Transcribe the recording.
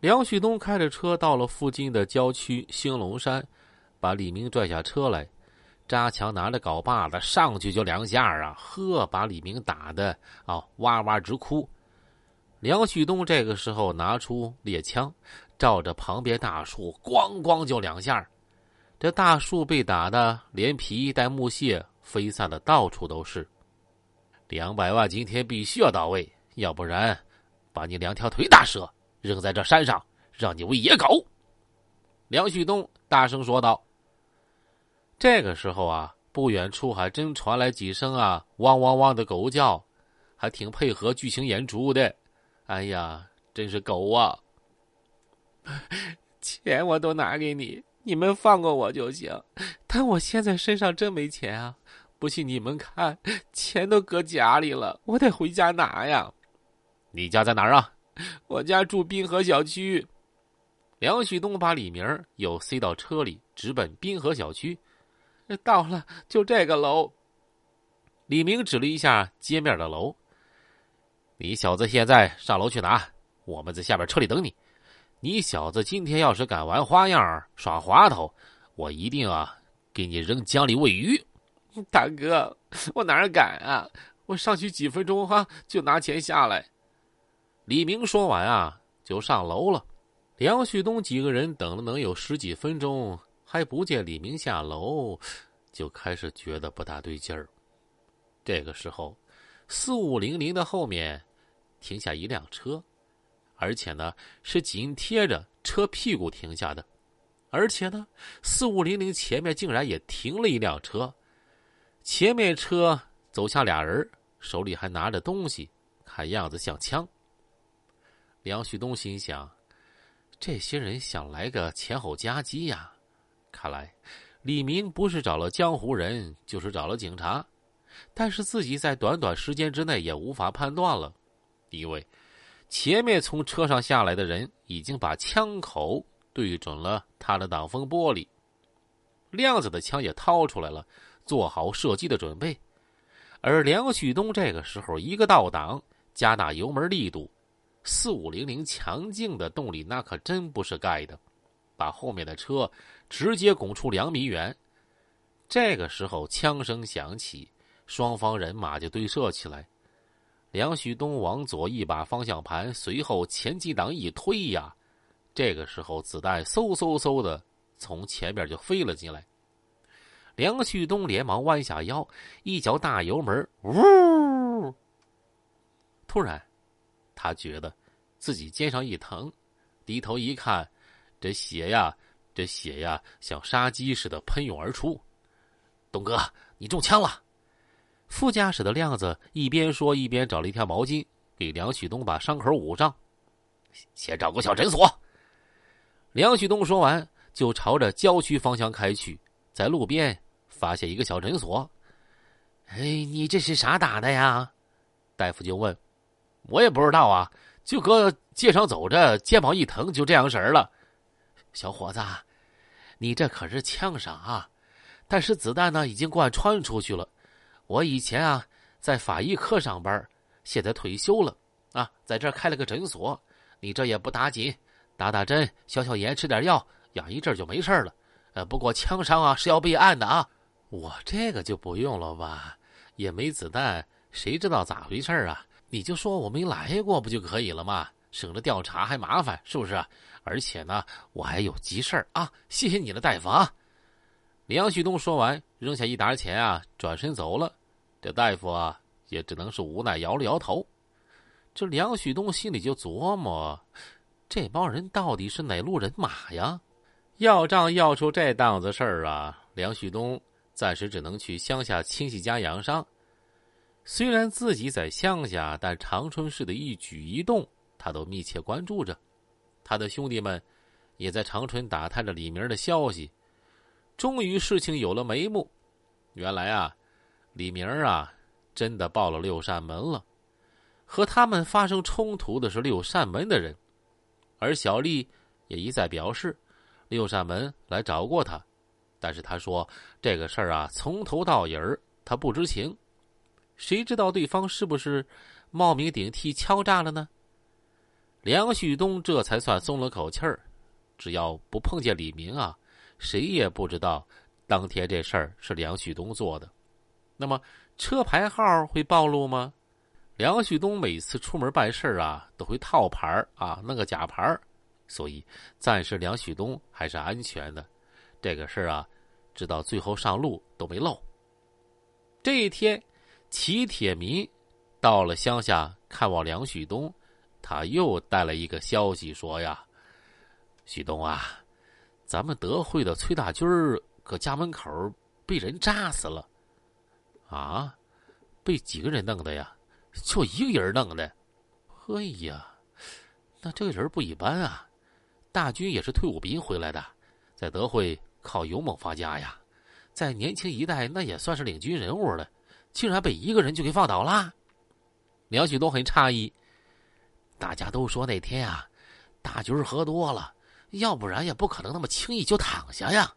梁旭东开着车到了附近的郊区兴隆山，把李明拽下车来，扎强拿着镐把子上去就两下啊，呵，把李明打的啊哇哇直哭。梁旭东这个时候拿出猎枪，照着旁边大树咣咣就两下，这大树被打的连皮带木屑飞散的到处都是。两百万今天必须要到位，要不然把你两条腿打折。扔在这山上，让你喂野狗。”梁旭东大声说道。这个时候啊，不远处还真传来几声啊“汪汪汪”的狗叫，还挺配合剧情演出的。哎呀，真是狗啊！钱我都拿给你，你们放过我就行。但我现在身上真没钱啊！不信你们看，钱都搁家里了，我得回家拿呀。你家在哪儿啊？我家住滨河小区。梁旭东把李明又塞到车里，直奔滨河小区。到了，就这个楼。李明指了一下街面的楼。你小子现在上楼去拿，我们在下边车里等你。你小子今天要是敢玩花样耍滑头，我一定啊给你扔江里喂鱼。大哥，我哪敢啊！我上去几分钟哈，就拿钱下来。李明说完啊，就上楼了。梁旭东几个人等了能有十几分钟，还不见李明下楼，就开始觉得不大对劲儿。这个时候，四五零零的后面停下一辆车，而且呢是紧贴着车屁股停下的，而且呢四五零零前面竟然也停了一辆车，前面车走下俩人，手里还拿着东西，看样子像枪。梁旭东心想：“这些人想来个前后夹击呀！看来李明不是找了江湖人，就是找了警察。但是自己在短短时间之内也无法判断了，因为前面从车上下来的人已经把枪口对准了他的挡风玻璃，亮子的枪也掏出来了，做好射击的准备。而梁旭东这个时候一个倒挡，加大油门力度。”四五零零强劲的动力，那可真不是盖的，把后面的车直接拱出两米远。这个时候，枪声响起，双方人马就对射起来。梁旭东往左一把方向盘，随后前几档一推呀，这个时候子弹嗖嗖嗖的从前边就飞了进来。梁旭东连忙弯下腰，一脚大油门，呜！突然。他觉得自己肩上一疼，低头一看，这血呀，这血呀，像杀鸡似的喷涌而出。东哥，你中枪了！副驾驶的亮子一边说一边找了一条毛巾给梁旭东把伤口捂上。先找个小诊所。梁旭东说完，就朝着郊区方向开去，在路边发现一个小诊所。哎，你这是啥打的呀？大夫就问。我也不知道啊，就搁街上走着，肩膀一疼，就这样式儿了。小伙子，你这可是枪伤啊！但是子弹呢，已经贯穿出去了。我以前啊，在法医科上班，现在退休了啊，在这开了个诊所。你这也不打紧，打打针，消消炎，吃点药，养一阵就没事了。呃，不过枪伤啊是要备案的啊。我这个就不用了吧，也没子弹，谁知道咋回事啊？你就说我没来过不就可以了吗？省着调查还麻烦，是不是？而且呢，我还有急事儿啊！谢谢你了，大夫啊！梁旭东说完，扔下一沓钱啊，转身走了。这大夫啊，也只能是无奈摇了摇头。这梁旭东心里就琢磨：这帮人到底是哪路人马呀？要账要出这档子事儿啊！梁旭东暂时只能去乡下亲戚家养伤。虽然自己在乡下，但长春市的一举一动，他都密切关注着。他的兄弟们也在长春打探着李明的消息。终于，事情有了眉目。原来啊，李明啊，真的报了六扇门了。和他们发生冲突的是六扇门的人，而小丽也一再表示，六扇门来找过他，但是他说这个事儿啊，从头到尾儿他不知情。谁知道对方是不是冒名顶替敲诈了呢？梁旭东这才算松了口气儿。只要不碰见李明啊，谁也不知道当天这事儿是梁旭东做的。那么车牌号会暴露吗？梁旭东每次出门办事儿啊，都会套牌儿啊，弄个假牌儿，所以暂时梁旭东还是安全的。这个事儿啊，直到最后上路都没漏。这一天，齐铁民到了乡下看望梁旭东，他又带来一个消息说呀：“旭东啊，咱们德惠的崔大军儿搁家门口被人炸死了。”啊，被几个人弄的呀？就一个人弄的。哎呀，那这个人不一般啊！大军也是退伍兵回来的，在德惠靠勇猛发家呀，在年轻一代那也算是领军人物了，竟然被一个人就给放倒了。梁旭东很诧异，大家都说那天啊，大军喝多了，要不然也不可能那么轻易就躺下呀。